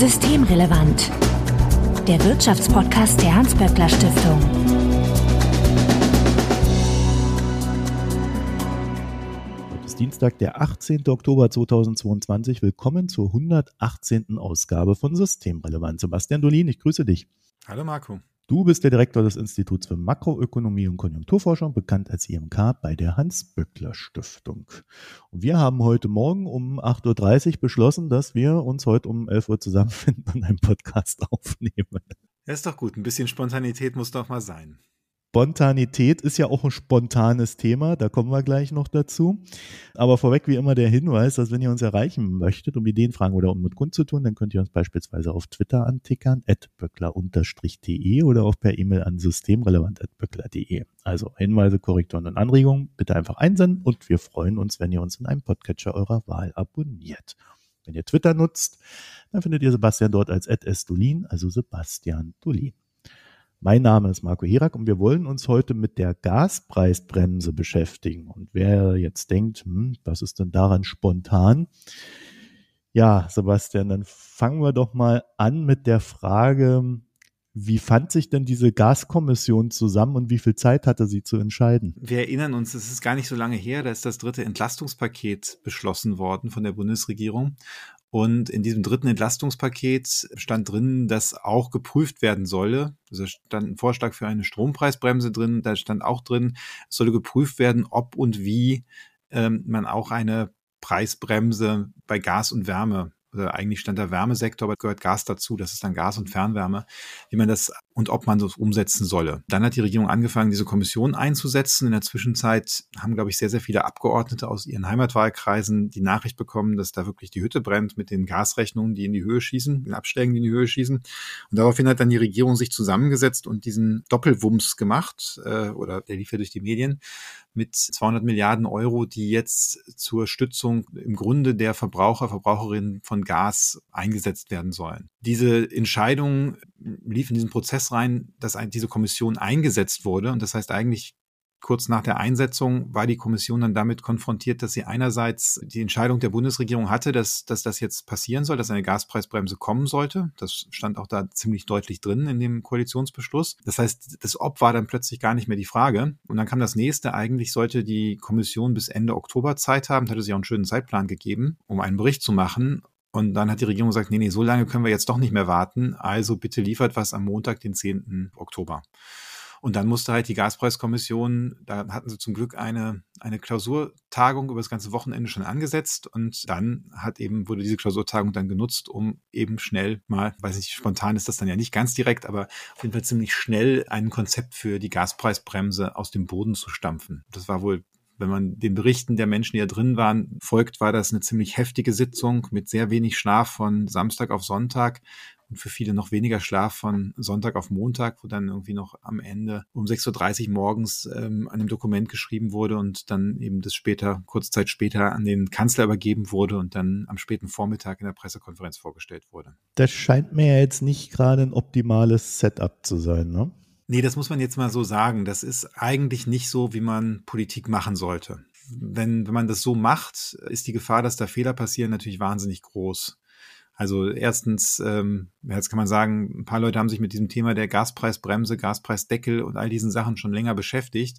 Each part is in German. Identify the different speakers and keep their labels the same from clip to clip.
Speaker 1: Systemrelevant. Der Wirtschaftspodcast der Hans-Böckler Stiftung.
Speaker 2: Heute ist Dienstag, der 18. Oktober 2022. Willkommen zur 118. Ausgabe von Systemrelevant. Sebastian Dolin, ich grüße dich.
Speaker 3: Hallo Marco.
Speaker 2: Du bist der Direktor des Instituts für Makroökonomie und Konjunkturforschung, bekannt als IMK bei der Hans-Böckler-Stiftung. Und wir haben heute Morgen um 8.30 Uhr beschlossen, dass wir uns heute um 11 Uhr zusammenfinden und einen Podcast aufnehmen.
Speaker 3: Ja, ist doch gut. Ein bisschen Spontanität muss doch mal sein.
Speaker 2: Spontanität ist ja auch ein spontanes Thema, da kommen wir gleich noch dazu. Aber vorweg wie immer der Hinweis, dass wenn ihr uns erreichen möchtet, um Ideen, Fragen oder um mit Grund zu tun, dann könnt ihr uns beispielsweise auf Twitter antickern, böckler-de oder auch per E-Mail an systemrelevant.böckler.de. Also Hinweise, Korrekturen und Anregungen bitte einfach einsenden und wir freuen uns, wenn ihr uns in einem Podcatcher eurer Wahl abonniert. Wenn ihr Twitter nutzt, dann findet ihr Sebastian dort als @sdolin, also Sebastian Dolin. Mein Name ist Marco Hirak und wir wollen uns heute mit der Gaspreisbremse beschäftigen. Und wer jetzt denkt, hm, was ist denn daran spontan? Ja, Sebastian, dann fangen wir doch mal an mit der Frage, wie fand sich denn diese Gaskommission zusammen und wie viel Zeit hatte sie zu entscheiden?
Speaker 3: Wir erinnern uns, es ist gar nicht so lange her, da ist das dritte Entlastungspaket beschlossen worden von der Bundesregierung. Und in diesem dritten Entlastungspaket stand drin, dass auch geprüft werden solle. Also stand ein Vorschlag für eine Strompreisbremse drin. Da stand auch drin, es solle geprüft werden, ob und wie ähm, man auch eine Preisbremse bei Gas und Wärme äh, eigentlich stand der Wärmesektor, aber gehört Gas dazu, das ist dann Gas und Fernwärme, wie man das und ob man das umsetzen solle. Dann hat die Regierung angefangen, diese Kommission einzusetzen. In der Zwischenzeit haben, glaube ich, sehr, sehr viele Abgeordnete aus ihren Heimatwahlkreisen die Nachricht bekommen, dass da wirklich die Hütte brennt mit den Gasrechnungen, die in die Höhe schießen, den Abschlägen, die in die Höhe schießen. Und daraufhin hat dann die Regierung sich zusammengesetzt und diesen Doppelwumms gemacht, äh, oder der lief ja durch die Medien, mit 200 Milliarden Euro, die jetzt zur Stützung im Grunde der Verbraucher, Verbraucherinnen von Gas eingesetzt werden sollen. Diese Entscheidung lief in diesen Prozess rein, dass diese Kommission eingesetzt wurde. Und das heißt eigentlich kurz nach der Einsetzung war die Kommission dann damit konfrontiert, dass sie einerseits die Entscheidung der Bundesregierung hatte, dass, dass das jetzt passieren soll, dass eine Gaspreisbremse kommen sollte. Das stand auch da ziemlich deutlich drin in dem Koalitionsbeschluss. Das heißt, das Ob war dann plötzlich gar nicht mehr die Frage. Und dann kam das nächste. Eigentlich sollte die Kommission bis Ende Oktober Zeit haben, hatte sie auch einen schönen Zeitplan gegeben, um einen Bericht zu machen. Und dann hat die Regierung gesagt, nee, nee, so lange können wir jetzt doch nicht mehr warten. Also bitte liefert was am Montag, den 10. Oktober. Und dann musste halt die Gaspreiskommission, da hatten sie zum Glück eine, eine Klausurtagung über das ganze Wochenende schon angesetzt und dann hat eben, wurde diese Klausurtagung dann genutzt, um eben schnell mal, weiß nicht, spontan ist das dann ja nicht ganz direkt, aber auf jeden Fall ziemlich schnell ein Konzept für die Gaspreisbremse aus dem Boden zu stampfen. Das war wohl wenn man den Berichten der Menschen, die da drin waren, folgt, war das eine ziemlich heftige Sitzung mit sehr wenig Schlaf von Samstag auf Sonntag und für viele noch weniger Schlaf von Sonntag auf Montag, wo dann irgendwie noch am Ende um 6.30 Uhr morgens ähm, an einem Dokument geschrieben wurde und dann eben das später, kurze Zeit später an den Kanzler übergeben wurde und dann am späten Vormittag in der Pressekonferenz vorgestellt wurde.
Speaker 2: Das scheint mir ja jetzt nicht gerade ein optimales Setup zu sein, ne?
Speaker 3: Nee, das muss man jetzt mal so sagen. Das ist eigentlich nicht so, wie man Politik machen sollte. Wenn, wenn man das so macht, ist die Gefahr, dass da Fehler passieren, natürlich wahnsinnig groß. Also erstens, ähm, jetzt kann man sagen, ein paar Leute haben sich mit diesem Thema der Gaspreisbremse, Gaspreisdeckel und all diesen Sachen schon länger beschäftigt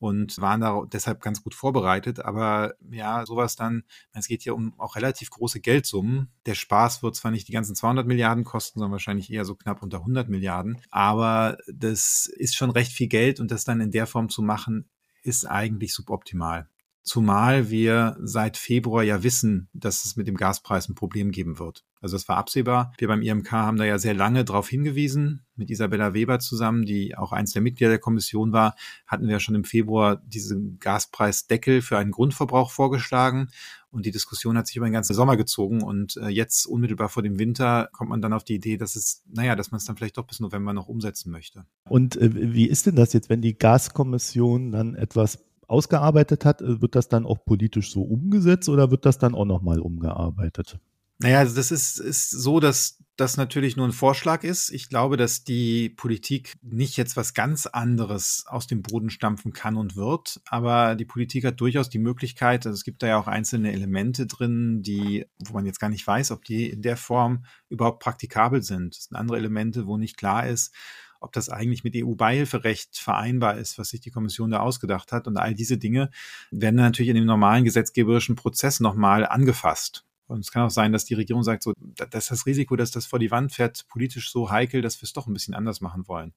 Speaker 3: und waren da deshalb ganz gut vorbereitet. Aber ja, sowas dann, es geht hier um auch relativ große Geldsummen. Der Spaß wird zwar nicht die ganzen 200 Milliarden kosten, sondern wahrscheinlich eher so knapp unter 100 Milliarden. Aber das ist schon recht viel Geld und das dann in der Form zu machen, ist eigentlich suboptimal. Zumal wir seit Februar ja wissen, dass es mit dem Gaspreis ein Problem geben wird. Also das war absehbar. Wir beim IMK haben da ja sehr lange darauf hingewiesen. Mit Isabella Weber zusammen, die auch eins der Mitglieder der Kommission war, hatten wir schon im Februar diesen Gaspreisdeckel für einen Grundverbrauch vorgeschlagen. Und die Diskussion hat sich über den ganzen Sommer gezogen. Und äh, jetzt unmittelbar vor dem Winter kommt man dann auf die Idee, dass es, naja, dass man es dann vielleicht doch bis November noch umsetzen möchte.
Speaker 2: Und äh, wie ist denn das jetzt, wenn die Gaskommission dann etwas ausgearbeitet hat, äh, wird das dann auch politisch so umgesetzt oder wird das dann auch nochmal umgearbeitet?
Speaker 3: Naja, also das ist, ist so, dass das natürlich nur ein Vorschlag ist. Ich glaube, dass die Politik nicht jetzt was ganz anderes aus dem Boden stampfen kann und wird. Aber die Politik hat durchaus die Möglichkeit, also es gibt da ja auch einzelne Elemente drin, die, wo man jetzt gar nicht weiß, ob die in der Form überhaupt praktikabel sind. Es sind andere Elemente, wo nicht klar ist, ob das eigentlich mit EU-Beihilferecht vereinbar ist, was sich die Kommission da ausgedacht hat. Und all diese Dinge werden natürlich in dem normalen gesetzgeberischen Prozess nochmal angefasst. Und es kann auch sein, dass die Regierung sagt, so, dass das Risiko, dass das vor die Wand fährt, politisch so heikel, dass wir es doch ein bisschen anders machen wollen.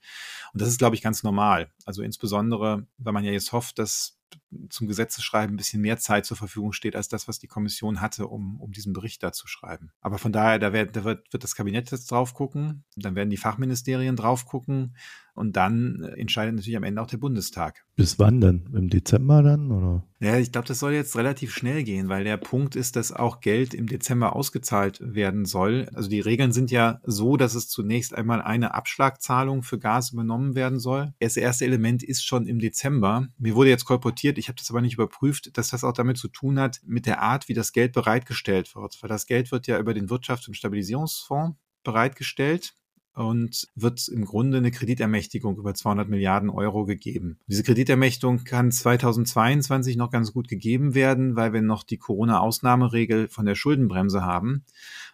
Speaker 3: Und das ist, glaube ich, ganz normal. Also insbesondere, weil man ja jetzt hofft, dass zum Gesetzesschreiben ein bisschen mehr Zeit zur Verfügung steht, als das, was die Kommission hatte, um, um diesen Bericht da zu schreiben. Aber von daher, da, wird, da wird, wird das Kabinett jetzt drauf gucken, dann werden die Fachministerien drauf gucken und dann entscheidet natürlich am Ende auch der Bundestag.
Speaker 2: Bis wann denn? Im Dezember dann? Oder?
Speaker 3: Ja, ich glaube, das soll jetzt relativ schnell gehen, weil der Punkt ist, dass auch Geld im Dezember ausgezahlt werden soll. Also die Regeln sind ja so, dass es zunächst einmal eine Abschlagzahlung für Gas übernommen werden soll. Das erste Element ist schon im Dezember. Mir wurde jetzt kolportiert, ich habe das aber nicht überprüft, dass das auch damit zu tun hat, mit der Art, wie das Geld bereitgestellt wird. Weil das Geld wird ja über den Wirtschafts- und Stabilisierungsfonds bereitgestellt und wird im Grunde eine Kreditermächtigung über 200 Milliarden Euro gegeben. Diese Kreditermächtigung kann 2022 noch ganz gut gegeben werden, weil wir noch die Corona-Ausnahmeregel von der Schuldenbremse haben.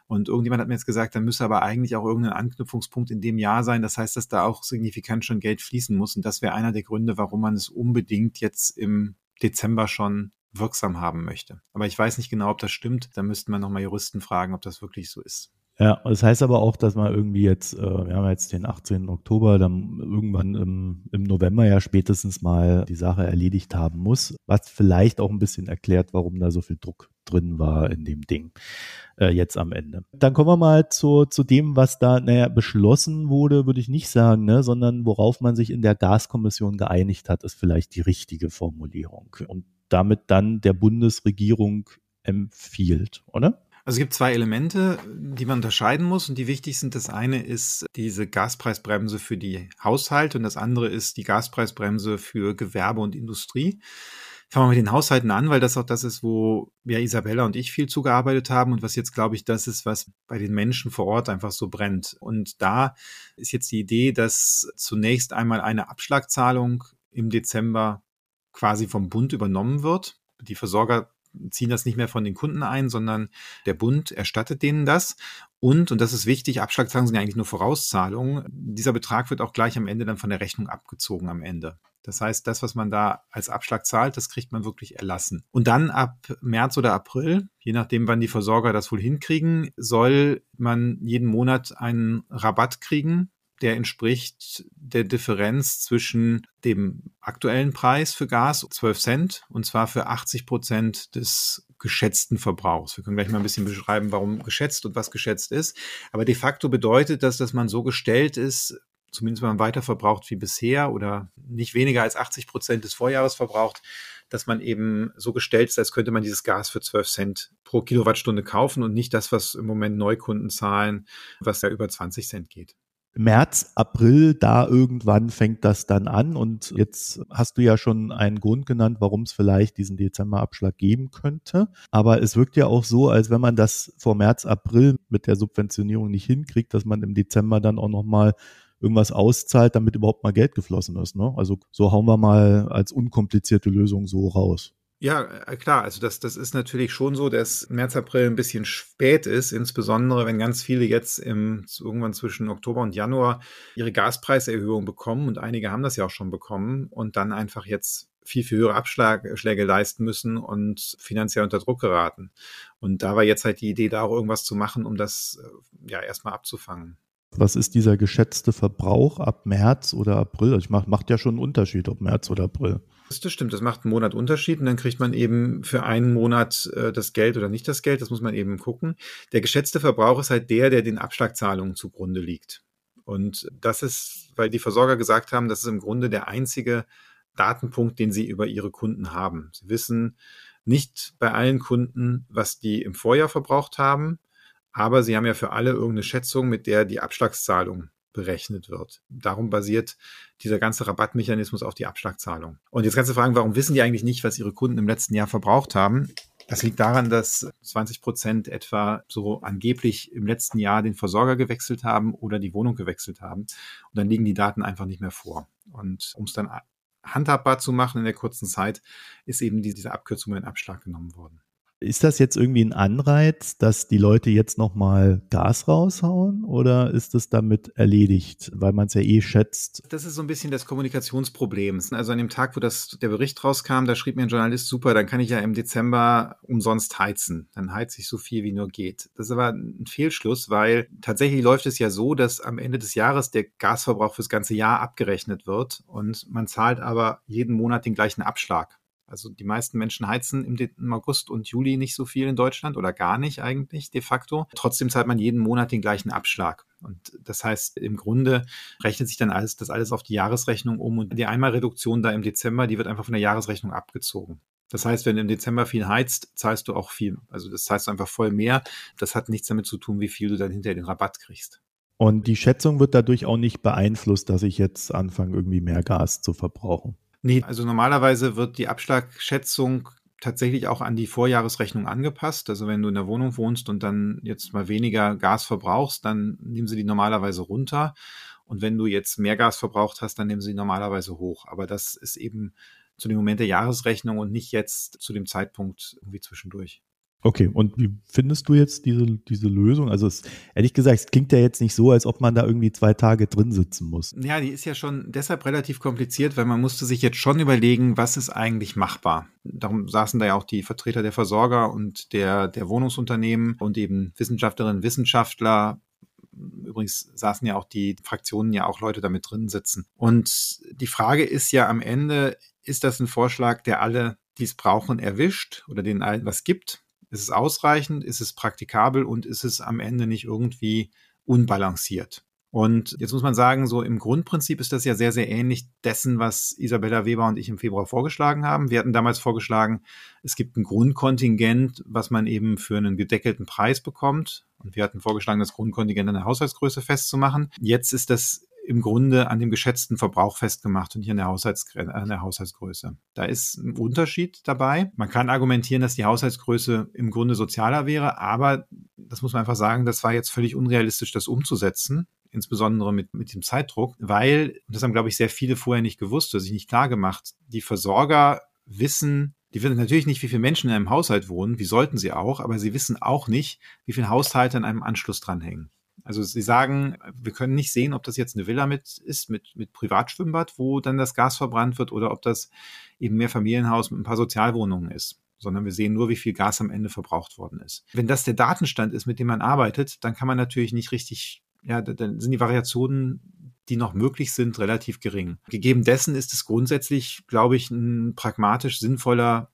Speaker 3: Und irgendjemand hat mir jetzt gesagt, da müsse aber eigentlich auch irgendein Anknüpfungspunkt in dem Jahr sein. Das heißt, dass da auch signifikant schon Geld fließen muss. Und das wäre einer der Gründe, warum man es unbedingt jetzt im Dezember schon wirksam haben möchte. Aber ich weiß nicht genau, ob das stimmt. Da müssten wir nochmal Juristen fragen, ob das wirklich so ist.
Speaker 2: Ja, das heißt aber auch, dass man irgendwie jetzt, äh, wir haben jetzt den 18. Oktober, dann irgendwann im, im November ja spätestens mal die Sache erledigt haben muss, was vielleicht auch ein bisschen erklärt, warum da so viel Druck drin war in dem Ding äh, jetzt am Ende. Dann kommen wir mal zu, zu dem, was da naja, beschlossen wurde, würde ich nicht sagen, ne, sondern worauf man sich in der Gaskommission geeinigt hat, ist vielleicht die richtige Formulierung und damit dann der Bundesregierung empfiehlt, oder?
Speaker 3: Also es gibt zwei Elemente, die man unterscheiden muss und die wichtig sind. Das eine ist diese Gaspreisbremse für die Haushalte und das andere ist die Gaspreisbremse für Gewerbe und Industrie. Fangen wir mit den Haushalten an, weil das auch das ist, wo ja Isabella und ich viel zugearbeitet haben und was jetzt, glaube ich, das ist, was bei den Menschen vor Ort einfach so brennt. Und da ist jetzt die Idee, dass zunächst einmal eine Abschlagzahlung im Dezember quasi vom Bund übernommen wird. Die Versorger ziehen das nicht mehr von den Kunden ein, sondern der Bund erstattet denen das. Und, und das ist wichtig, Abschlagzahlungen sind ja eigentlich nur Vorauszahlungen. Dieser Betrag wird auch gleich am Ende dann von der Rechnung abgezogen am Ende. Das heißt, das, was man da als Abschlag zahlt, das kriegt man wirklich erlassen. Und dann ab März oder April, je nachdem, wann die Versorger das wohl hinkriegen, soll man jeden Monat einen Rabatt kriegen der entspricht der Differenz zwischen dem aktuellen Preis für Gas, 12 Cent, und zwar für 80 Prozent des geschätzten Verbrauchs. Wir können gleich mal ein bisschen beschreiben, warum geschätzt und was geschätzt ist. Aber de facto bedeutet das, dass man so gestellt ist, zumindest wenn man weiter verbraucht wie bisher oder nicht weniger als 80 Prozent des Vorjahres verbraucht, dass man eben so gestellt ist, als könnte man dieses Gas für 12 Cent pro Kilowattstunde kaufen und nicht das, was im Moment Neukunden zahlen, was ja über 20 Cent geht.
Speaker 2: März, April, da irgendwann fängt das dann an. Und jetzt hast du ja schon einen Grund genannt, warum es vielleicht diesen Dezemberabschlag geben könnte. Aber es wirkt ja auch so, als wenn man das vor März, April mit der Subventionierung nicht hinkriegt, dass man im Dezember dann auch nochmal irgendwas auszahlt, damit überhaupt mal Geld geflossen ist. Ne? Also so hauen wir mal als unkomplizierte Lösung so raus.
Speaker 3: Ja, äh, klar. Also das, das ist natürlich schon so, dass März, April ein bisschen spät ist, insbesondere wenn ganz viele jetzt im, irgendwann zwischen Oktober und Januar ihre Gaspreiserhöhung bekommen und einige haben das ja auch schon bekommen und dann einfach jetzt viel, viel höhere Abschläge leisten müssen und finanziell unter Druck geraten. Und da war jetzt halt die Idee, da auch irgendwas zu machen, um das äh, ja erstmal abzufangen.
Speaker 2: Was ist dieser geschätzte Verbrauch ab März oder April? Also ich macht, macht ja schon einen Unterschied, ob März oder April.
Speaker 3: Das stimmt, das macht einen Monat Unterschied und dann kriegt man eben für einen Monat äh, das Geld oder nicht das Geld, das muss man eben gucken. Der geschätzte Verbrauch ist halt der, der den Abschlagzahlungen zugrunde liegt. Und das ist, weil die Versorger gesagt haben, das ist im Grunde der einzige Datenpunkt, den sie über ihre Kunden haben. Sie wissen nicht bei allen Kunden, was die im Vorjahr verbraucht haben, aber sie haben ja für alle irgendeine Schätzung, mit der die Abschlagszahlung berechnet wird. Darum basiert dieser ganze Rabattmechanismus auf die Abschlagzahlung. Und jetzt kannst du fragen, warum wissen die eigentlich nicht, was ihre Kunden im letzten Jahr verbraucht haben? Das liegt daran, dass 20 Prozent etwa so angeblich im letzten Jahr den Versorger gewechselt haben oder die Wohnung gewechselt haben. Und dann liegen die Daten einfach nicht mehr vor. Und um es dann handhabbar zu machen in der kurzen Zeit, ist eben diese Abkürzung in Abschlag genommen worden.
Speaker 2: Ist das jetzt irgendwie ein Anreiz, dass die Leute jetzt nochmal Gas raushauen oder ist es damit erledigt, weil man es ja eh schätzt?
Speaker 3: Das ist so ein bisschen das Kommunikationsproblem. Also an dem Tag, wo das, der Bericht rauskam, da schrieb mir ein Journalist, super, dann kann ich ja im Dezember umsonst heizen. Dann heize ich so viel wie nur geht. Das ist aber ein Fehlschluss, weil tatsächlich läuft es ja so, dass am Ende des Jahres der Gasverbrauch fürs ganze Jahr abgerechnet wird und man zahlt aber jeden Monat den gleichen Abschlag. Also die meisten Menschen heizen im, August und Juli nicht so viel in Deutschland oder gar nicht eigentlich de facto. Trotzdem zahlt man jeden Monat den gleichen Abschlag. Und das heißt, im Grunde rechnet sich dann alles, das alles auf die Jahresrechnung um und die Einmalreduktion da im Dezember, die wird einfach von der Jahresrechnung abgezogen. Das heißt, wenn du im Dezember viel heizt, zahlst du auch viel. Also das zahlst du einfach voll mehr. Das hat nichts damit zu tun, wie viel du dann hinterher den Rabatt kriegst.
Speaker 2: Und die Schätzung wird dadurch auch nicht beeinflusst, dass ich jetzt anfange, irgendwie mehr Gas zu verbrauchen.
Speaker 3: Nee, also normalerweise wird die Abschlagschätzung tatsächlich auch an die Vorjahresrechnung angepasst. Also wenn du in der Wohnung wohnst und dann jetzt mal weniger Gas verbrauchst, dann nehmen sie die normalerweise runter. Und wenn du jetzt mehr Gas verbraucht hast, dann nehmen sie normalerweise hoch. Aber das ist eben zu dem Moment der Jahresrechnung und nicht jetzt zu dem Zeitpunkt irgendwie zwischendurch.
Speaker 2: Okay, und wie findest du jetzt diese, diese Lösung? Also es, ehrlich gesagt, es klingt ja jetzt nicht so, als ob man da irgendwie zwei Tage drin sitzen muss.
Speaker 3: Ja, die ist ja schon deshalb relativ kompliziert, weil man musste sich jetzt schon überlegen, was ist eigentlich machbar. Darum saßen da ja auch die Vertreter der Versorger und der, der Wohnungsunternehmen und eben Wissenschaftlerinnen, Wissenschaftler, Übrigens saßen ja auch die Fraktionen ja auch Leute damit drin sitzen. Und die Frage ist ja am Ende, ist das ein Vorschlag, der alle, die es brauchen, erwischt oder denen allen was gibt? Ist es ausreichend? Ist es praktikabel? Und ist es am Ende nicht irgendwie unbalanciert? Und jetzt muss man sagen, so im Grundprinzip ist das ja sehr, sehr ähnlich dessen, was Isabella Weber und ich im Februar vorgeschlagen haben. Wir hatten damals vorgeschlagen, es gibt ein Grundkontingent, was man eben für einen gedeckelten Preis bekommt. Und wir hatten vorgeschlagen, das Grundkontingent an der Haushaltsgröße festzumachen. Jetzt ist das im Grunde an dem geschätzten Verbrauch festgemacht und nicht an der, an der Haushaltsgröße. Da ist ein Unterschied dabei. Man kann argumentieren, dass die Haushaltsgröße im Grunde sozialer wäre, aber das muss man einfach sagen, das war jetzt völlig unrealistisch, das umzusetzen insbesondere mit, mit dem Zeitdruck, weil, das haben, glaube ich, sehr viele vorher nicht gewusst oder sich nicht klar gemacht, die Versorger wissen, die wissen natürlich nicht, wie viele Menschen in einem Haushalt wohnen, wie sollten sie auch, aber sie wissen auch nicht, wie viele Haushalte an einem Anschluss dranhängen. Also sie sagen, wir können nicht sehen, ob das jetzt eine Villa mit ist, mit, mit Privatschwimmbad, wo dann das Gas verbrannt wird, oder ob das eben mehr Familienhaus mit ein paar Sozialwohnungen ist sondern wir sehen nur, wie viel Gas am Ende verbraucht worden ist. Wenn das der Datenstand ist, mit dem man arbeitet, dann kann man natürlich nicht richtig, ja, dann sind die Variationen, die noch möglich sind, relativ gering. Gegeben dessen ist es grundsätzlich, glaube ich, ein pragmatisch sinnvoller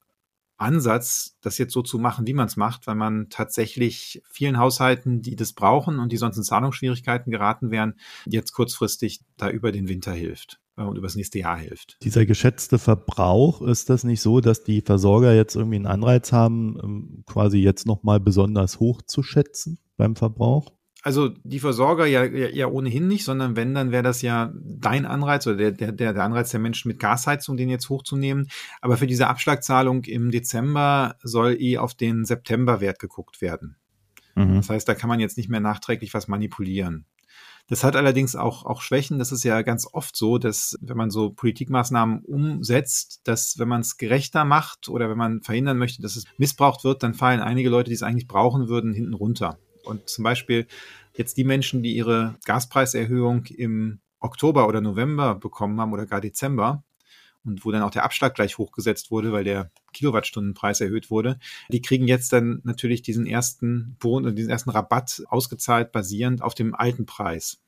Speaker 3: Ansatz, das jetzt so zu machen, wie man es macht, weil man tatsächlich vielen Haushalten, die das brauchen und die sonst in Zahlungsschwierigkeiten geraten wären, jetzt kurzfristig da über den Winter hilft äh, und übers nächste Jahr hilft.
Speaker 2: Dieser geschätzte Verbrauch, ist das nicht so, dass die Versorger jetzt irgendwie einen Anreiz haben, ähm, quasi jetzt nochmal besonders hoch zu schätzen beim Verbrauch?
Speaker 3: Also die Versorger ja, ja, ja ohnehin nicht, sondern wenn, dann wäre das ja dein Anreiz oder der, der, der Anreiz der Menschen mit Gasheizung, den jetzt hochzunehmen. Aber für diese Abschlagzahlung im Dezember soll eh auf den Septemberwert geguckt werden. Mhm. Das heißt, da kann man jetzt nicht mehr nachträglich was manipulieren. Das hat allerdings auch, auch Schwächen. Das ist ja ganz oft so, dass wenn man so Politikmaßnahmen umsetzt, dass wenn man es gerechter macht oder wenn man verhindern möchte, dass es missbraucht wird, dann fallen einige Leute, die es eigentlich brauchen würden, hinten runter. Und zum Beispiel jetzt die Menschen, die ihre Gaspreiserhöhung im Oktober oder November bekommen haben oder gar Dezember und wo dann auch der Abschlag gleich hochgesetzt wurde, weil der Kilowattstundenpreis erhöht wurde, die kriegen jetzt dann natürlich diesen ersten Bon, diesen ersten Rabatt ausgezahlt basierend auf dem alten Preis.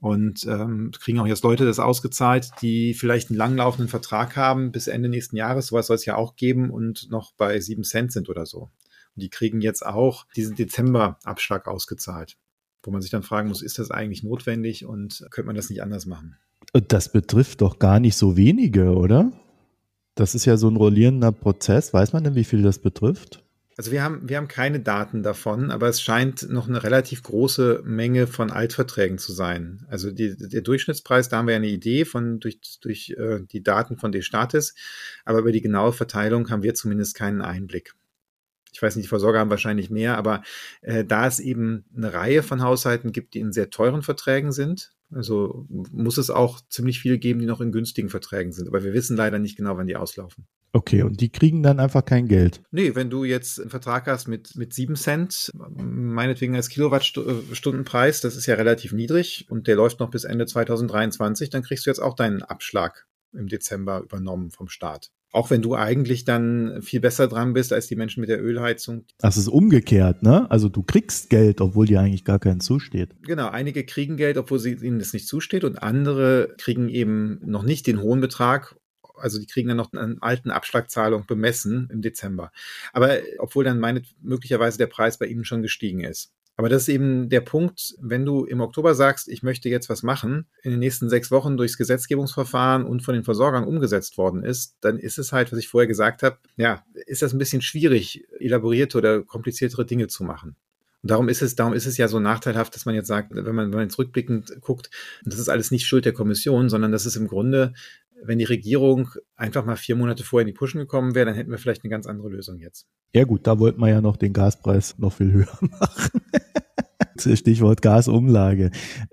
Speaker 3: Und ähm, kriegen auch jetzt Leute das ausgezahlt, die vielleicht einen langlaufenden Vertrag haben bis Ende nächsten Jahres, sowas soll es ja auch geben und noch bei sieben Cent sind oder so. Die kriegen jetzt auch diesen Dezember-Abschlag ausgezahlt, wo man sich dann fragen muss, ist das eigentlich notwendig und könnte man das nicht anders machen?
Speaker 2: Das betrifft doch gar nicht so wenige, oder? Das ist ja so ein rollierender Prozess. Weiß man denn, wie viel das betrifft?
Speaker 3: Also wir haben, wir haben keine Daten davon, aber es scheint noch eine relativ große Menge von Altverträgen zu sein. Also die, der Durchschnittspreis, da haben wir eine Idee von durch, durch äh, die Daten von Destatis, aber über die genaue Verteilung haben wir zumindest keinen Einblick. Ich weiß nicht, die Versorger haben wahrscheinlich mehr, aber äh, da es eben eine Reihe von Haushalten gibt, die in sehr teuren Verträgen sind, also muss es auch ziemlich viele geben, die noch in günstigen Verträgen sind. Aber wir wissen leider nicht genau, wann die auslaufen.
Speaker 2: Okay, und die kriegen dann einfach kein Geld.
Speaker 3: Nee, wenn du jetzt einen Vertrag hast mit, mit 7 Cent, meinetwegen als Kilowattstundenpreis, das ist ja relativ niedrig und der läuft noch bis Ende 2023, dann kriegst du jetzt auch deinen Abschlag im Dezember übernommen vom Staat. Auch wenn du eigentlich dann viel besser dran bist als die Menschen mit der Ölheizung.
Speaker 2: Das ist umgekehrt, ne? Also du kriegst Geld, obwohl dir eigentlich gar keinen zusteht.
Speaker 3: Genau, einige kriegen Geld, obwohl sie, ihnen das nicht zusteht und andere kriegen eben noch nicht den hohen Betrag also die kriegen dann noch eine alten Abschlagzahlung bemessen im Dezember. Aber obwohl dann meine, möglicherweise der Preis bei ihnen schon gestiegen ist. Aber das ist eben der Punkt, wenn du im Oktober sagst, ich möchte jetzt was machen, in den nächsten sechs Wochen durchs Gesetzgebungsverfahren und von den Versorgern umgesetzt worden ist, dann ist es halt, was ich vorher gesagt habe, ja, ist das ein bisschen schwierig, elaborierte oder kompliziertere Dinge zu machen. Und darum ist es, darum ist es ja so nachteilhaft, dass man jetzt sagt, wenn man, wenn man jetzt rückblickend guckt, das ist alles nicht Schuld der Kommission, sondern das ist im Grunde, wenn die Regierung einfach mal vier Monate vorher in die Puschen gekommen wäre, dann hätten wir vielleicht eine ganz andere Lösung jetzt.
Speaker 2: Ja gut, da wollten wir ja noch den Gaspreis noch viel höher machen. Stichwort Gasumlage.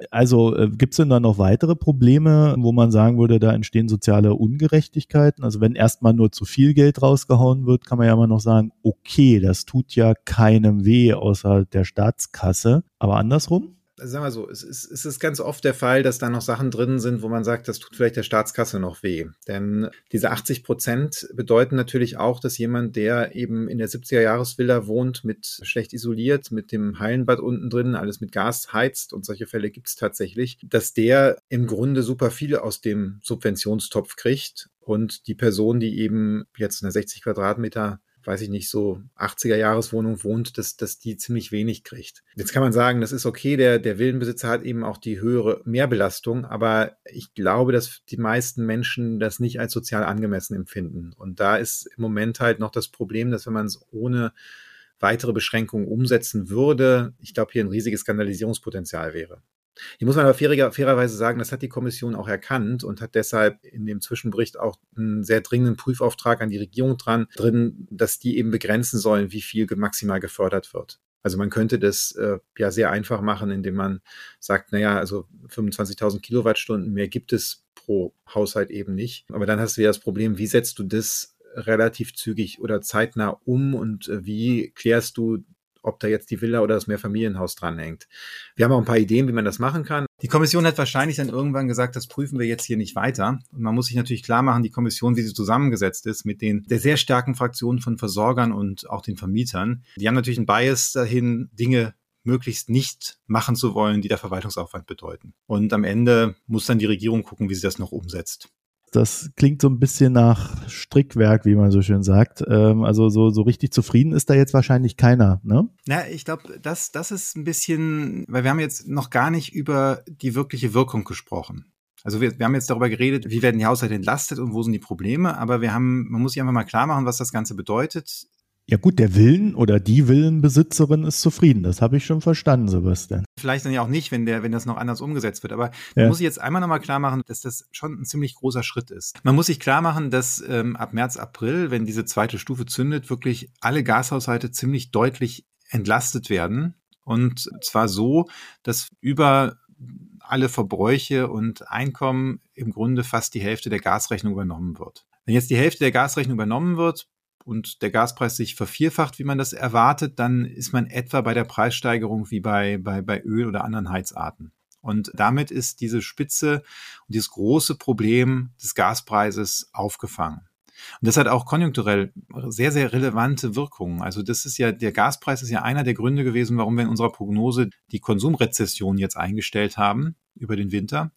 Speaker 2: Also äh, gibt es denn da noch weitere Probleme, wo man sagen würde, da entstehen soziale Ungerechtigkeiten? Also wenn erstmal nur zu viel Geld rausgehauen wird, kann man ja immer noch sagen, okay, das tut ja keinem weh außer der Staatskasse. Aber andersrum?
Speaker 3: Sagen wir so, es ist, es ist ganz oft der Fall, dass da noch Sachen drin sind, wo man sagt, das tut vielleicht der Staatskasse noch weh. Denn diese 80 Prozent bedeuten natürlich auch, dass jemand, der eben in der 70er-Jahres-Villa wohnt, mit schlecht isoliert, mit dem Hallenbad unten drin, alles mit Gas heizt und solche Fälle gibt es tatsächlich, dass der im Grunde super viele aus dem Subventionstopf kriegt und die Person, die eben jetzt eine 60 Quadratmeter weiß ich nicht, so 80er-Jahreswohnung wohnt, dass, dass die ziemlich wenig kriegt. Jetzt kann man sagen, das ist okay, der, der Villenbesitzer hat eben auch die höhere Mehrbelastung, aber ich glaube, dass die meisten Menschen das nicht als sozial angemessen empfinden. Und da ist im Moment halt noch das Problem, dass wenn man es ohne weitere Beschränkungen umsetzen würde, ich glaube, hier ein riesiges Skandalisierungspotenzial wäre. Hier muss man aber fairer, fairerweise sagen, das hat die Kommission auch erkannt und hat deshalb in dem Zwischenbericht auch einen sehr dringenden Prüfauftrag an die Regierung dran drin, dass die eben begrenzen sollen, wie viel maximal gefördert wird. Also man könnte das äh, ja sehr einfach machen, indem man sagt, naja, also 25.000 Kilowattstunden mehr gibt es pro Haushalt eben nicht. Aber dann hast du ja das Problem, wie setzt du das relativ zügig oder zeitnah um und äh, wie klärst du ob da jetzt die Villa oder das Mehrfamilienhaus dranhängt. Wir haben auch ein paar Ideen, wie man das machen kann. Die Kommission hat wahrscheinlich dann irgendwann gesagt, das prüfen wir jetzt hier nicht weiter. Und man muss sich natürlich klar machen, die Kommission, wie sie zusammengesetzt ist, mit den der sehr starken Fraktionen von Versorgern und auch den Vermietern, die haben natürlich einen Bias dahin, Dinge möglichst nicht machen zu wollen, die der Verwaltungsaufwand bedeuten. Und am Ende muss dann die Regierung gucken, wie sie das noch umsetzt.
Speaker 2: Das klingt so ein bisschen nach Strickwerk, wie man so schön sagt. Ähm, also so, so richtig zufrieden ist da jetzt wahrscheinlich keiner, ne?
Speaker 3: Na, ich glaube, das, das ist ein bisschen, weil wir haben jetzt noch gar nicht über die wirkliche Wirkung gesprochen. Also wir, wir haben jetzt darüber geredet, wie werden die Haushalte entlastet und wo sind die Probleme, aber wir haben, man muss sich einfach mal klar machen, was das Ganze bedeutet.
Speaker 2: Ja gut, der Willen oder die Willenbesitzerin ist zufrieden. Das habe ich schon verstanden, Sebastian.
Speaker 3: Vielleicht dann ja auch nicht, wenn der, wenn das noch anders umgesetzt wird. Aber man muss sich jetzt einmal nochmal klar machen, dass das schon ein ziemlich großer Schritt ist. Man muss sich klar machen, dass ähm, ab März, April, wenn diese zweite Stufe zündet, wirklich alle Gashaushalte ziemlich deutlich entlastet werden. Und zwar so, dass über alle Verbräuche und Einkommen im Grunde fast die Hälfte der Gasrechnung übernommen wird. Wenn jetzt die Hälfte der Gasrechnung übernommen wird, und der Gaspreis sich vervierfacht, wie man das erwartet, dann ist man etwa bei der Preissteigerung wie bei, bei, bei Öl oder anderen Heizarten. Und damit ist diese Spitze und dieses große Problem des Gaspreises aufgefangen. Und das hat auch konjunkturell sehr, sehr relevante Wirkungen. Also das ist ja, der Gaspreis ist ja einer der Gründe gewesen, warum wir in unserer Prognose die Konsumrezession jetzt eingestellt haben über den Winter.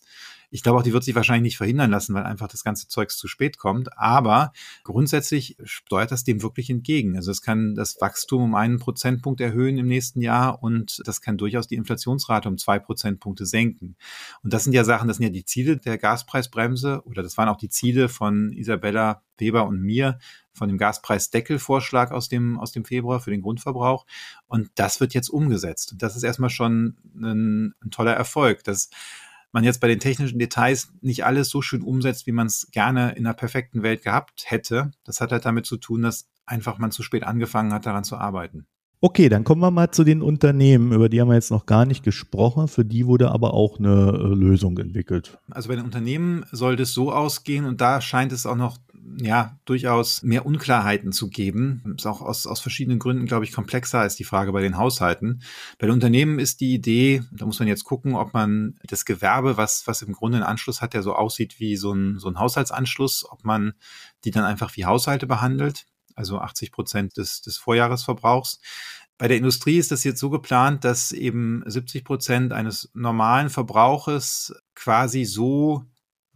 Speaker 3: Ich glaube auch, die wird sich wahrscheinlich nicht verhindern lassen, weil einfach das ganze Zeugs zu spät kommt. Aber grundsätzlich steuert das dem wirklich entgegen. Also es kann das Wachstum um einen Prozentpunkt erhöhen im nächsten Jahr und das kann durchaus die Inflationsrate um zwei Prozentpunkte senken. Und das sind ja Sachen, das sind ja die Ziele der Gaspreisbremse oder das waren auch die Ziele von Isabella Weber und mir von dem Gaspreisdeckelvorschlag aus dem, aus dem Februar für den Grundverbrauch. Und das wird jetzt umgesetzt. Und das ist erstmal schon ein, ein toller Erfolg. Das man jetzt bei den technischen Details nicht alles so schön umsetzt, wie man es gerne in einer perfekten Welt gehabt hätte. Das hat halt damit zu tun, dass einfach man zu spät angefangen hat, daran zu arbeiten.
Speaker 2: Okay, dann kommen wir mal zu den Unternehmen, über die haben wir jetzt noch gar nicht gesprochen. Für die wurde aber auch eine äh, Lösung entwickelt.
Speaker 3: Also bei den Unternehmen sollte es so ausgehen und da scheint es auch noch ja durchaus mehr Unklarheiten zu geben. Ist auch aus, aus verschiedenen Gründen, glaube ich, komplexer als die Frage bei den Haushalten. Bei den Unternehmen ist die Idee, da muss man jetzt gucken, ob man das Gewerbe, was, was im Grunde einen Anschluss hat, der so aussieht wie so ein, so ein Haushaltsanschluss, ob man die dann einfach wie Haushalte behandelt also 80 Prozent des, des Vorjahresverbrauchs. Bei der Industrie ist das jetzt so geplant, dass eben 70 Prozent eines normalen Verbrauches quasi so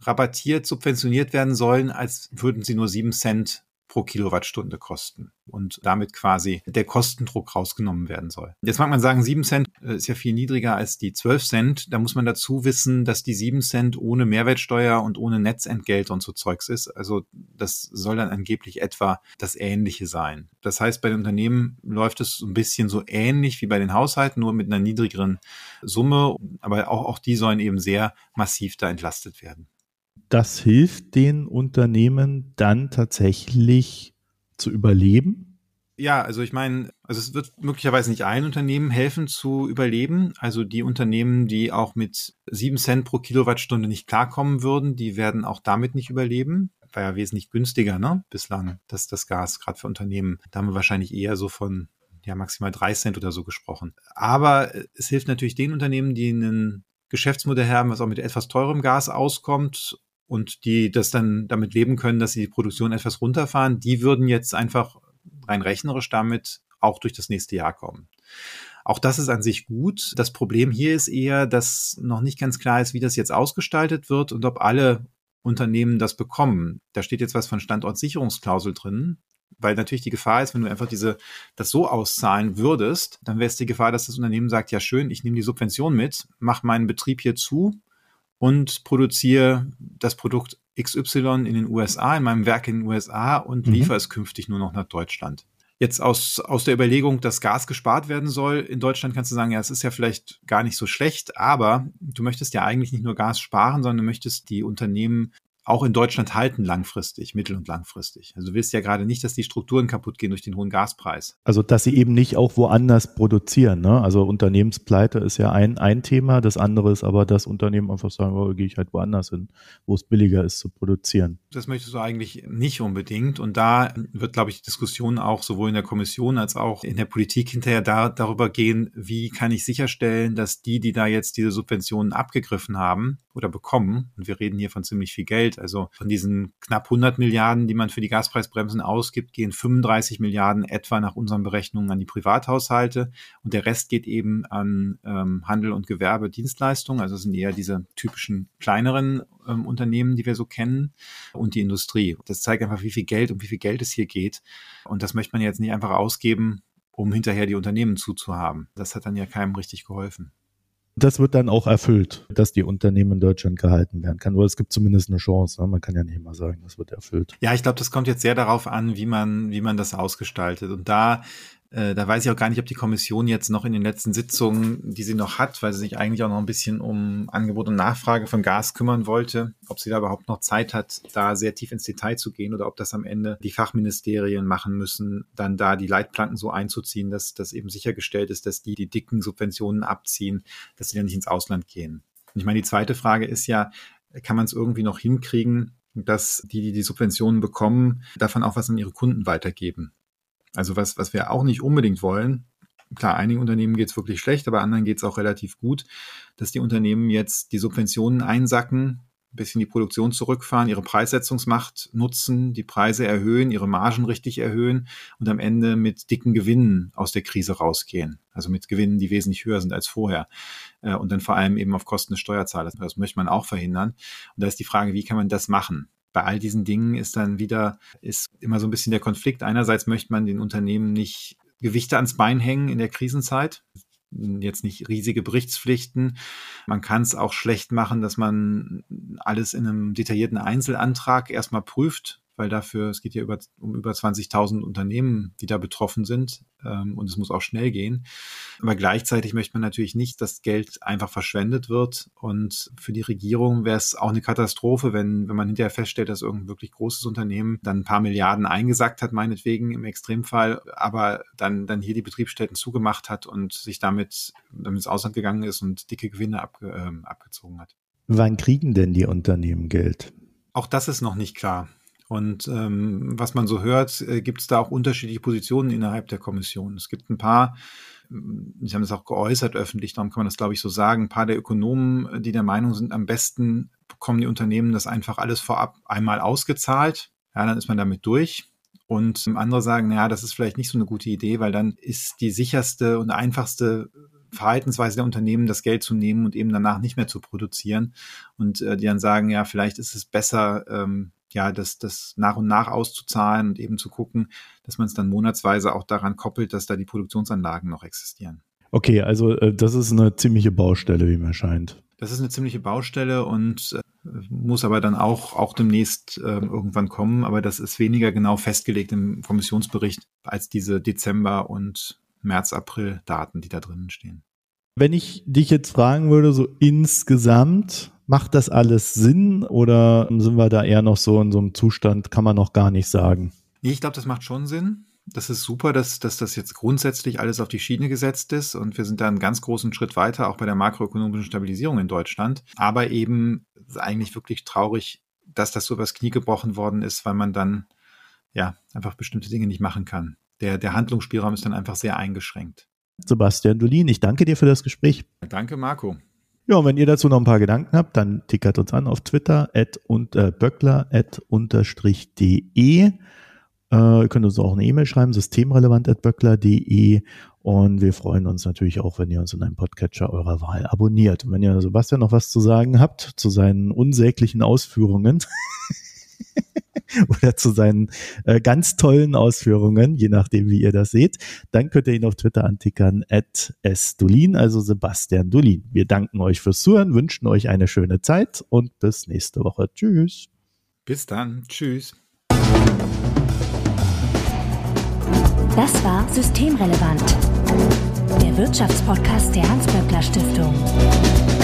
Speaker 3: rabattiert, subventioniert werden sollen, als würden sie nur sieben Cent pro Kilowattstunde kosten und damit quasi der Kostendruck rausgenommen werden soll. Jetzt mag man sagen, 7 Cent äh, ist ja viel niedriger als die 12 Cent. Da muss man dazu wissen, dass die 7 Cent ohne Mehrwertsteuer und ohne Netzentgelt und so Zeugs ist. Also das soll dann angeblich etwa das Ähnliche sein. Das heißt, bei den Unternehmen läuft es so ein bisschen so ähnlich wie bei den Haushalten, nur mit einer niedrigeren Summe. Aber auch, auch die sollen eben sehr massiv da entlastet werden
Speaker 2: das hilft den Unternehmen dann tatsächlich zu überleben?
Speaker 3: Ja, also ich meine, also es wird möglicherweise nicht ein Unternehmen helfen zu überleben. Also die Unternehmen, die auch mit sieben Cent pro Kilowattstunde nicht klarkommen würden, die werden auch damit nicht überleben. War ja wesentlich günstiger, ne? Bislang, das, das Gas, gerade für Unternehmen. Da haben wir wahrscheinlich eher so von ja, maximal drei Cent oder so gesprochen. Aber es hilft natürlich den Unternehmen, die ein Geschäftsmodell haben, was auch mit etwas teurem Gas auskommt und die das dann damit leben können, dass sie die Produktion etwas runterfahren, die würden jetzt einfach rein rechnerisch damit auch durch das nächste Jahr kommen. Auch das ist an sich gut. Das Problem hier ist eher, dass noch nicht ganz klar ist, wie das jetzt ausgestaltet wird und ob alle Unternehmen das bekommen. Da steht jetzt was von Standortsicherungsklausel drin, weil natürlich die Gefahr ist, wenn du einfach diese das so auszahlen würdest, dann wäre es die Gefahr, dass das Unternehmen sagt, ja schön, ich nehme die Subvention mit, mache meinen Betrieb hier zu und produziere das Produkt XY in den USA, in meinem Werk in den USA und mhm. liefere es künftig nur noch nach Deutschland. Jetzt aus, aus der Überlegung, dass Gas gespart werden soll in Deutschland, kannst du sagen, ja, es ist ja vielleicht gar nicht so schlecht, aber du möchtest ja eigentlich nicht nur Gas sparen, sondern du möchtest die Unternehmen auch in Deutschland halten langfristig, mittel- und langfristig. Also du willst ja gerade nicht, dass die Strukturen kaputt gehen durch den hohen Gaspreis.
Speaker 2: Also dass sie eben nicht auch woanders produzieren. Ne? Also Unternehmenspleite ist ja ein, ein Thema, das andere ist aber, dass Unternehmen einfach sagen, oh, gehe ich halt woanders hin, wo es billiger ist zu produzieren.
Speaker 3: Das möchtest du eigentlich nicht unbedingt. Und da wird, glaube ich, Diskussion auch sowohl in der Kommission als auch in der Politik hinterher da, darüber gehen, wie kann ich sicherstellen, dass die, die da jetzt diese Subventionen abgegriffen haben oder bekommen, und wir reden hier von ziemlich viel Geld, also von diesen knapp 100 Milliarden, die man für die Gaspreisbremsen ausgibt, gehen 35 Milliarden etwa nach unseren Berechnungen an die Privathaushalte und der Rest geht eben an ähm, Handel und Gewerbe, Dienstleistungen. Also sind eher diese typischen kleineren ähm, Unternehmen, die wir so kennen und die Industrie. Das zeigt einfach, wie viel Geld und wie viel Geld es hier geht. Und das möchte man jetzt nicht einfach ausgeben, um hinterher die Unternehmen zuzuhaben. Das hat dann ja keinem richtig geholfen
Speaker 2: das wird dann auch erfüllt, dass die Unternehmen in Deutschland gehalten werden kann. Oder es gibt zumindest eine Chance. Ne? Man kann ja nicht immer sagen, das wird erfüllt.
Speaker 3: Ja, ich glaube, das kommt jetzt sehr darauf an, wie man, wie man das ausgestaltet. Und da äh, da weiß ich auch gar nicht, ob die Kommission jetzt noch in den letzten Sitzungen, die sie noch hat, weil sie sich eigentlich auch noch ein bisschen um Angebot und Nachfrage von Gas kümmern wollte, ob sie da überhaupt noch Zeit hat, da sehr tief ins Detail zu gehen oder ob das am Ende die Fachministerien machen müssen, dann da die Leitplanken so einzuziehen, dass das eben sichergestellt ist, dass die die dicken Subventionen abziehen, dass sie dann nicht ins Ausland gehen. Und ich meine, die zweite Frage ist ja, kann man es irgendwie noch hinkriegen, dass die, die die Subventionen bekommen, davon auch was an ihre Kunden weitergeben? Also was, was wir auch nicht unbedingt wollen, klar, einigen Unternehmen geht es wirklich schlecht, aber anderen geht es auch relativ gut, dass die Unternehmen jetzt die Subventionen einsacken, ein bisschen die Produktion zurückfahren, ihre Preissetzungsmacht nutzen, die Preise erhöhen, ihre Margen richtig erhöhen und am Ende mit dicken Gewinnen aus der Krise rausgehen. Also mit Gewinnen, die wesentlich höher sind als vorher. Äh, und dann vor allem eben auf Kosten des Steuerzahlers. Das möchte man auch verhindern. Und da ist die Frage, wie kann man das machen? Bei all diesen Dingen ist dann wieder, ist immer so ein bisschen der Konflikt. Einerseits möchte man den Unternehmen nicht Gewichte ans Bein hängen in der Krisenzeit. Jetzt nicht riesige Berichtspflichten. Man kann es auch schlecht machen, dass man alles in einem detaillierten Einzelantrag erstmal prüft, weil dafür, es geht ja über, um über 20.000 Unternehmen, die da betroffen sind ähm, und es muss auch schnell gehen. Aber gleichzeitig möchte man natürlich nicht, dass Geld einfach verschwendet wird und für die Regierung wäre es auch eine Katastrophe, wenn, wenn man hinterher feststellt, dass irgendein wirklich großes Unternehmen dann ein paar Milliarden eingesackt hat, meinetwegen im Extremfall, aber dann, dann hier die Betriebsstätten zugemacht hat und sich damit, damit ins Ausland gegangen ist und dicke Gewinne ab, äh, abgezogen hat.
Speaker 2: Wann kriegen denn die Unternehmen Geld?
Speaker 3: Auch das ist noch nicht klar. Und ähm, was man so hört, äh, gibt es da auch unterschiedliche Positionen innerhalb der Kommission. Es gibt ein paar, ähm, Sie haben es auch geäußert öffentlich, darum kann man das, glaube ich, so sagen, ein paar der Ökonomen, die der Meinung sind, am besten bekommen die Unternehmen das einfach alles vorab einmal ausgezahlt. Ja, dann ist man damit durch. Und andere sagen, naja, das ist vielleicht nicht so eine gute Idee, weil dann ist die sicherste und einfachste Verhaltensweise der Unternehmen, das Geld zu nehmen und eben danach nicht mehr zu produzieren. Und äh, die dann sagen, ja, vielleicht ist es besser, ähm, ja, das, das nach und nach auszuzahlen und eben zu gucken, dass man es dann monatsweise auch daran koppelt, dass da die Produktionsanlagen noch existieren.
Speaker 2: Okay, also äh, das ist eine ziemliche Baustelle, wie mir scheint.
Speaker 3: Das ist eine ziemliche Baustelle und äh, muss aber dann auch, auch demnächst äh, irgendwann kommen. Aber das ist weniger genau festgelegt im Kommissionsbericht als diese Dezember- und März, April-Daten, die da drinnen stehen.
Speaker 2: Wenn ich dich jetzt fragen würde, so insgesamt, macht das alles Sinn oder sind wir da eher noch so in so einem Zustand, kann man noch gar nicht sagen?
Speaker 3: Nee, ich glaube, das macht schon Sinn. Das ist super, dass, dass das jetzt grundsätzlich alles auf die Schiene gesetzt ist und wir sind da einen ganz großen Schritt weiter, auch bei der makroökonomischen Stabilisierung in Deutschland. Aber eben eigentlich wirklich traurig, dass das so übers Knie gebrochen worden ist, weil man dann ja einfach bestimmte Dinge nicht machen kann der, der Handlungsspielraum ist dann einfach sehr eingeschränkt.
Speaker 2: Sebastian Dolin, ich danke dir für das Gespräch.
Speaker 3: Danke, Marco.
Speaker 2: Ja, und wenn ihr dazu noch ein paar Gedanken habt, dann tickert uns an auf Twitter, at und, äh, böckler, at unterstrich de. Äh, ihr könnt uns auch eine E-Mail schreiben, systemrelevant at böckler.de. Und wir freuen uns natürlich auch, wenn ihr uns in einem Podcatcher eurer Wahl abonniert. Und wenn ihr Sebastian noch was zu sagen habt zu seinen unsäglichen Ausführungen, oder zu seinen äh, ganz tollen Ausführungen, je nachdem, wie ihr das seht, dann könnt ihr ihn auf Twitter antickern, at sdolin, also Sebastian Dolin. Wir danken euch fürs Zuhören, wünschen euch eine schöne Zeit und bis nächste Woche. Tschüss.
Speaker 3: Bis dann. Tschüss.
Speaker 1: Das war Systemrelevant, der Wirtschaftspodcast der Hans-Böckler Stiftung.